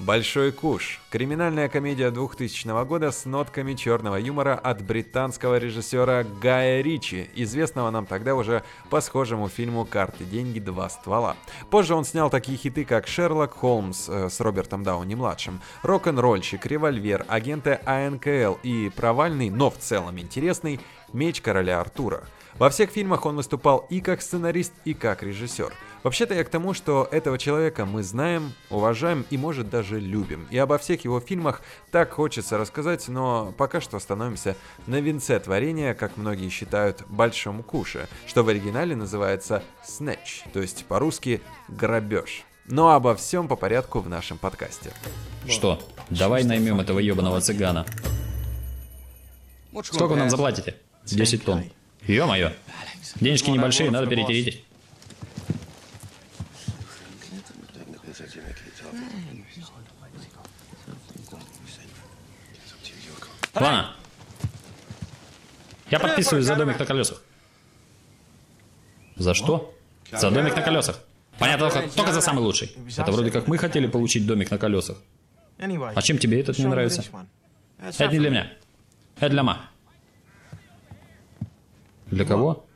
Большой куш. Криминальная комедия 2000 года с нотками черного юмора от британского режиссера Гая Ричи, известного нам тогда уже по схожему фильму «Карты, деньги, два ствола». Позже он снял такие хиты, как «Шерлок Холмс» э, с Робертом Дауни-младшим, «Рок-н-ролльщик», «Револьвер», «Агенты АНКЛ» и провальный, но в целом интересный «Меч короля Артура». Во всех фильмах он выступал и как сценарист, и как режиссер. Вообще-то я к тому, что этого человека мы знаем, уважаем и, может, даже любим. И обо всех его фильмах так хочется рассказать, но пока что остановимся на венце творения, как многие считают, Большом Куше, что в оригинале называется «Snatch», то есть по-русски «грабеж». Но обо всем по порядку в нашем подкасте. Что, давай наймем этого ебаного цыгана. Сколько нам заплатите? 10 тонн. Ё-моё. Денежки небольшие, надо перетереть. Ладно. Я подписываюсь за домик на колесах. За что? За домик на колесах. Понятно, только, только за самый лучший. Это вроде как мы хотели получить домик на колесах. А чем тебе этот не нравится? Это не для меня. Это для ма. Для кого?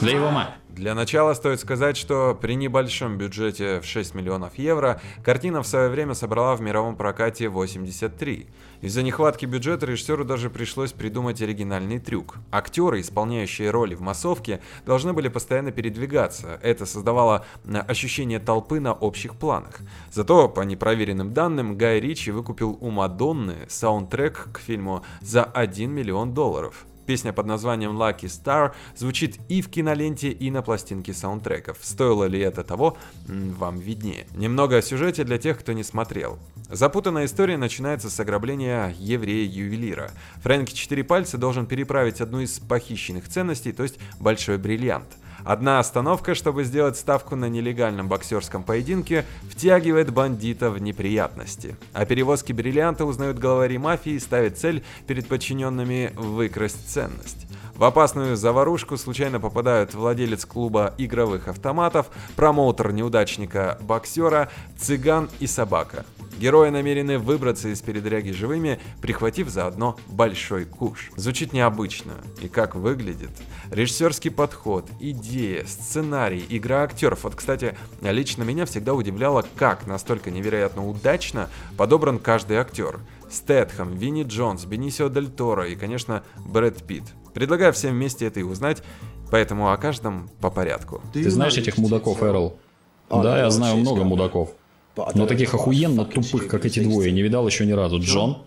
Для его ма. Для начала стоит сказать, что при небольшом бюджете в 6 миллионов евро картина в свое время собрала в мировом прокате 83. Из-за нехватки бюджета режиссеру даже пришлось придумать оригинальный трюк. Актеры, исполняющие роли в массовке, должны были постоянно передвигаться. Это создавало ощущение толпы на общих планах. Зато, по непроверенным данным, Гай Ричи выкупил у Мадонны саундтрек к фильму за 1 миллион долларов. Песня под названием Lucky Star звучит и в киноленте, и на пластинке саундтреков. Стоило ли это того, вам виднее. Немного о сюжете для тех, кто не смотрел. Запутанная история начинается с ограбления еврея-ювелира. Фрэнки Четыре Пальца должен переправить одну из похищенных ценностей, то есть большой бриллиант. Одна остановка, чтобы сделать ставку на нелегальном боксерском поединке, втягивает бандита в неприятности. О перевозке бриллианта узнают главари мафии и ставят цель перед подчиненными выкрасть ценность. В опасную заварушку случайно попадают владелец клуба игровых автоматов, промоутер неудачника-боксера, цыган и собака. Герои намерены выбраться из передряги живыми, прихватив заодно большой куш. Звучит необычно. И как выглядит? Режиссерский подход, идея, сценарий, игра актеров. Вот, кстати, лично меня всегда удивляло, как настолько невероятно удачно подобран каждый актер. Стэтхэм, Винни Джонс, Бенисио Дель Торо и, конечно, Брэд Питт. Предлагаю всем вместе это и узнать, поэтому о каждом по порядку. Ты знаешь этих мудаков, Эрл? Да, я знаю много мудаков. Но таких охуенно тупых, как эти двое, не видал еще ни разу. Джон?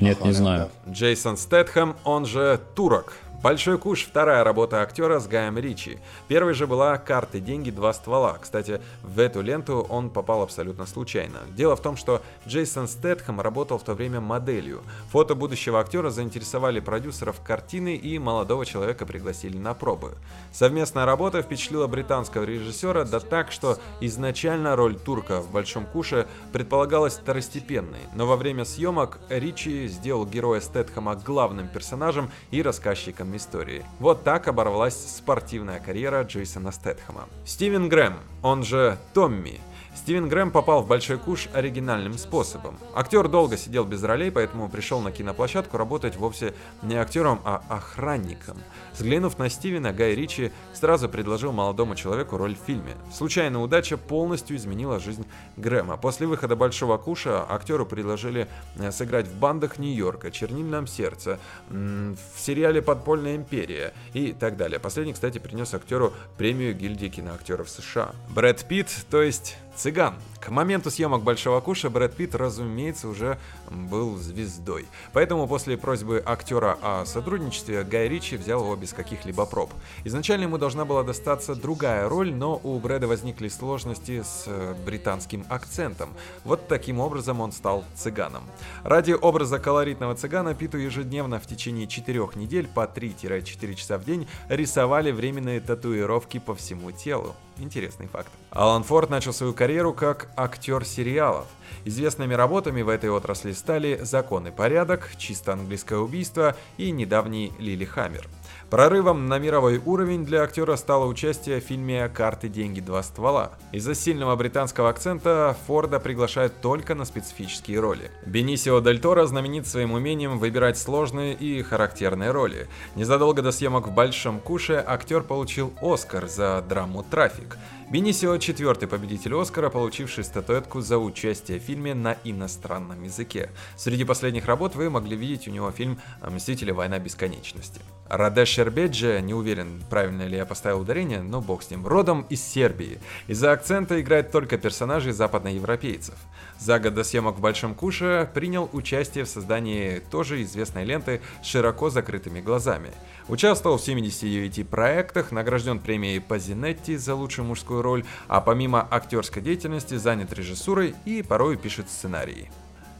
Нет, не знаю. Джейсон Стэтхэм, он же Турок, Большой куш – вторая работа актера с Гаем Ричи. Первой же была «Карты, деньги, два ствола». Кстати, в эту ленту он попал абсолютно случайно. Дело в том, что Джейсон Стэтхэм работал в то время моделью. Фото будущего актера заинтересовали продюсеров картины и молодого человека пригласили на пробы. Совместная работа впечатлила британского режиссера да так, что изначально роль турка в «Большом куше» предполагалась второстепенной, но во время съемок Ричи сделал героя Стэтхэма главным персонажем и рассказчиком истории. Вот так оборвалась спортивная карьера Джейсона Стэтхэма. Стивен Грэм, он же Томми, Стивен Грэм попал в Большой Куш оригинальным способом. Актер долго сидел без ролей, поэтому пришел на киноплощадку работать вовсе не актером, а охранником. Взглянув на Стивена, Гай Ричи сразу предложил молодому человеку роль в фильме. Случайная удача полностью изменила жизнь Грэма. После выхода Большого Куша актеру предложили э, сыграть в бандах Нью-Йорка, Чернильном сердце, в сериале Подпольная империя и так далее. Последний, кстати, принес актеру премию гильдии киноактеров США. Брэд Питт, то есть Цыган. К моменту съемок «Большого куша» Брэд Питт, разумеется, уже был звездой. Поэтому после просьбы актера о сотрудничестве Гай Ричи взял его без каких-либо проб. Изначально ему должна была достаться другая роль, но у Брэда возникли сложности с э, британским акцентом. Вот таким образом он стал цыганом. Ради образа колоритного цыгана Питу ежедневно в течение четырех недель по 3-4 часа в день рисовали временные татуировки по всему телу. Интересный факт. Алан Форд начал свою карьеру как актер сериалов. Известными работами в этой отрасли стали «Закон и порядок», «Чисто английское убийство» и недавний «Лили Хаммер». Прорывом на мировой уровень для актера стало участие в фильме «Карты, деньги, два ствола». Из-за сильного британского акцента Форда приглашают только на специфические роли. Бенисио Дель Торо знаменит своим умением выбирать сложные и характерные роли. Незадолго до съемок в «Большом куше» актер получил Оскар за драму «Трафик». Бенисио – четвертый победитель Оскара, получивший статуэтку за участие в фильме на иностранном языке. Среди последних работ вы могли видеть у него фильм «Мстители. Война бесконечности». Радеш Шербеджи, не уверен, правильно ли я поставил ударение, но бог с ним, родом из Сербии. Из-за акцента играет только персонажей западноевропейцев. За год до съемок в Большом Куше принял участие в создании тоже известной ленты с широко закрытыми глазами. Участвовал в 79 проектах, награжден премией Пазинетти за лучшую мужскую роль, а помимо актерской деятельности занят режиссурой и порой пишет сценарии.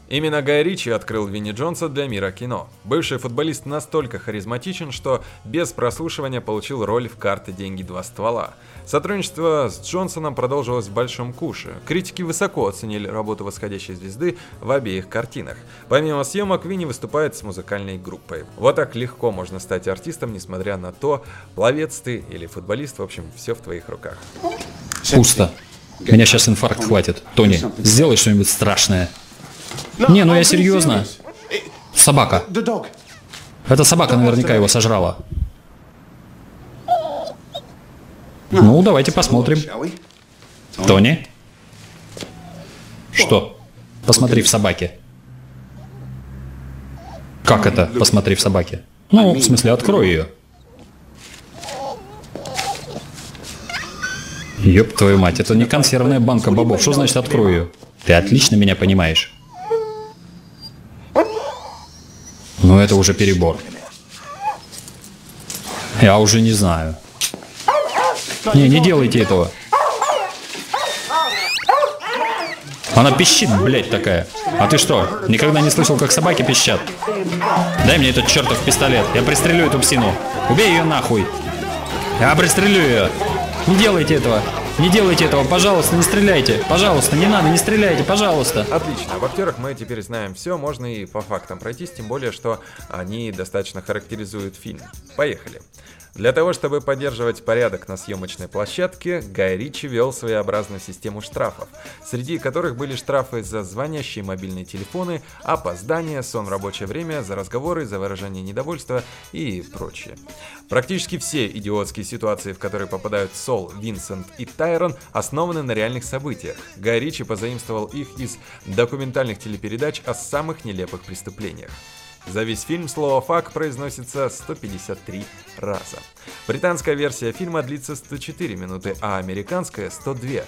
Именно Гай Ричи открыл Винни Джонса для мира кино. Бывший футболист настолько харизматичен, что без прослушивания получил роль в «Карты, деньги, два ствола». Сотрудничество с Джонсоном продолжилось в «Большом куше». Критики высоко оценили работу восходящей звезды в обеих картинах. Помимо съемок, Винни выступает с музыкальной группой. Вот так легко можно стать артистом, несмотря на то, пловец ты или футболист, в общем, все в твоих руках. Пусто. Меня сейчас инфаркт хватит. Тони, сделай что-нибудь страшное. Не, ну я серьезно. Собака. Эта собака наверняка его сожрала. Ну, давайте посмотрим. Тони? Что? Посмотри в собаке. Как это, посмотри в собаке? Ну, в смысле, открой ее. Ёб твою мать, это не консервная банка бобов. Что значит открой ее? Ты отлично меня понимаешь. Но это уже перебор. Я уже не знаю. Не, не делайте этого. Она пищит, блядь, такая. А ты что, никогда не слышал, как собаки пищат? Дай мне этот чертов пистолет. Я пристрелю эту псину. Убей ее нахуй. Я пристрелю ее. Не делайте этого. Не делайте этого, пожалуйста, не стреляйте. Пожалуйста, не надо, не стреляйте, пожалуйста. Отлично, в актерах мы теперь знаем все, можно и по фактам пройтись, тем более, что они достаточно характеризуют фильм. Поехали. Для того, чтобы поддерживать порядок на съемочной площадке, Гай Ричи вел своеобразную систему штрафов, среди которых были штрафы за звонящие мобильные телефоны, опоздание, сон в рабочее время, за разговоры, за выражение недовольства и прочее. Практически все идиотские ситуации, в которые попадают Сол, Винсент и Тайрон, основаны на реальных событиях. Гай Ричи позаимствовал их из документальных телепередач о самых нелепых преступлениях. За весь фильм слово «фак» произносится 153 раза. Британская версия фильма длится 104 минуты, а американская 102.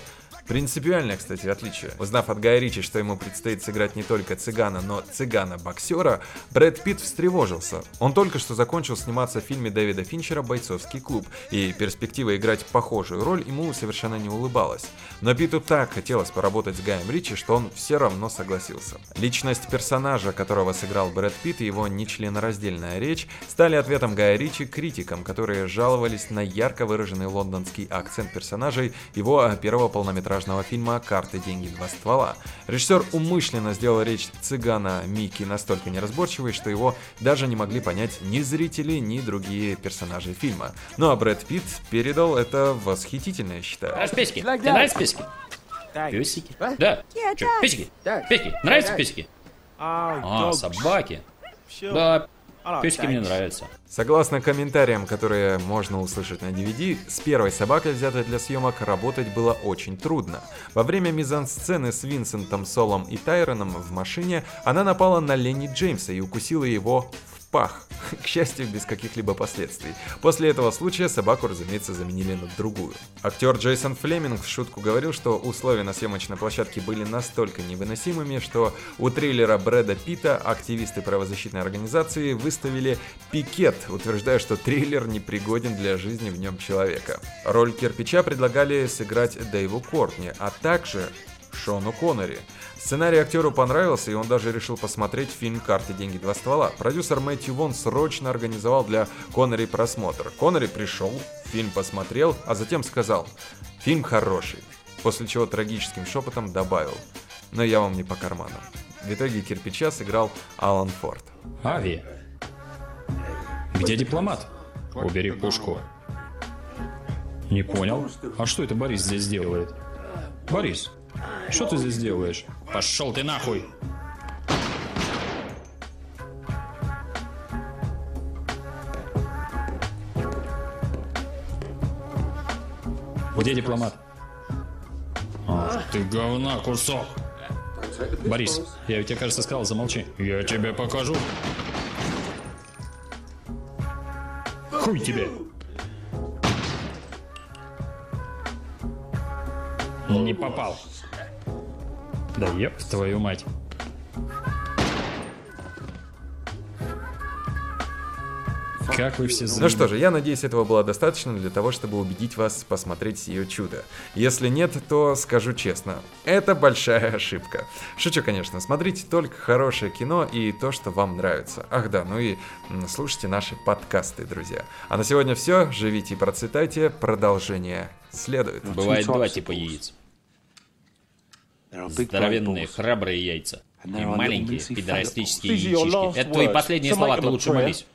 Принципиальное, кстати, отличие. Узнав от Гая Ричи, что ему предстоит сыграть не только цыгана, но цыгана-боксера, Брэд Питт встревожился. Он только что закончил сниматься в фильме Дэвида Финчера «Бойцовский клуб», и перспектива играть похожую роль ему совершенно не улыбалась. Но Питту так хотелось поработать с Гаем Ричи, что он все равно согласился. Личность персонажа, которого сыграл Брэд Питт и его нечленораздельная речь, стали ответом Гая Ричи критикам, которые жаловались на ярко выраженный лондонский акцент персонажей его первого полнометражного полнометражного фильма «Карты, деньги, два ствола». Режиссер умышленно сделал речь цыгана Микки настолько неразборчивой, что его даже не могли понять ни зрители, ни другие персонажи фильма. Ну а Брэд Питт передал это восхитительно, я считаю. Нравятся песики? Тебе нравятся песики? Песики? Да. Че, песики? Песики? Нравятся песики? А, собаки. Да, Песики мне нравятся. Согласно комментариям, которые можно услышать на DVD, с первой собакой, взятой для съемок, работать было очень трудно. Во время мизансцены с Винсентом, Солом и Тайроном в машине она напала на Ленни Джеймса и укусила его пах, к счастью, без каких-либо последствий. После этого случая собаку, разумеется, заменили на другую. Актер Джейсон Флеминг в шутку говорил, что условия на съемочной площадке были настолько невыносимыми, что у трейлера Брэда Питта активисты правозащитной организации выставили пикет, утверждая, что трейлер непригоден для жизни в нем человека. Роль кирпича предлагали сыграть Дэйву Кортни, а также Шону Коннери. Сценарий актеру понравился, и он даже решил посмотреть фильм «Карты, деньги, два ствола». Продюсер Мэтью Вон срочно организовал для Коннери просмотр. Коннери пришел, фильм посмотрел, а затем сказал «Фильм хороший», после чего трагическим шепотом добавил «Но я вам не по карману». В итоге кирпича сыграл Алан Форд. Ави. Где дипломат? Убери пушку. Не понял. А что это Борис здесь делает? Борис, что ты здесь делаешь? Пошел ты нахуй! Где дипломат? Ах ты говна кусок! Борис, я ведь тебе, кажется, сказал, замолчи. Я тебе покажу. Хуй тебе! Не попал. Да еб твою мать. Как вы все Ну что же, я надеюсь, этого было достаточно для того, чтобы убедить вас посмотреть ее чудо. Если нет, то скажу честно, это большая ошибка. Шучу, конечно, смотрите только хорошее кино и то, что вам нравится. Ах да, ну и слушайте наши подкасты, друзья. А на сегодня все, живите и процветайте, продолжение следует. Бывает два типа яиц. Здоровенные, храбрые яйца. И маленькие, пидорастические яички. Это твои последние слова, ты лучше молись.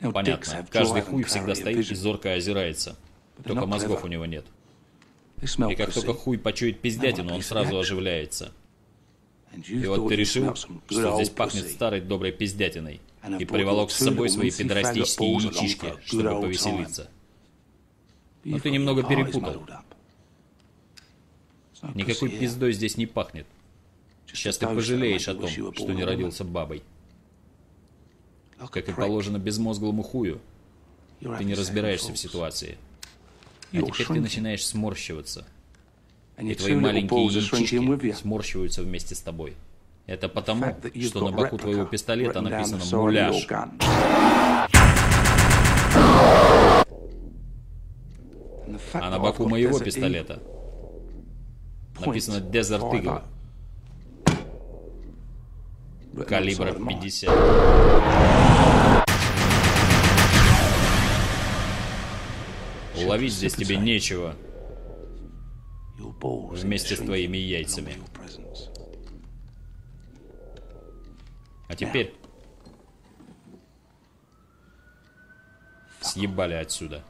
Понятно. Каждый хуй всегда стоит и зорко озирается. Только мозгов у него нет. И как только хуй почует пиздятину, он сразу оживляется. И вот ты решил, что здесь пахнет старой доброй пиздятиной, и приволок с собой свои пидорастические яичишки, чтобы повеселиться. Но ты немного перепутал. Никакой пиздой здесь не пахнет. Сейчас ты пожалеешь о том, что не родился бабой. Как и положено безмозглому хую. Ты не разбираешься в ситуации. А теперь ты начинаешь сморщиваться. И твои маленькие яички сморщиваются вместе с тобой. Это потому, что на боку твоего пистолета написано «Муляж». А на боку моего пистолета написано Desert Eagle. Калибра 50. Ловить здесь тебе нечего. Вместе с твоими яйцами. А теперь... Съебали отсюда.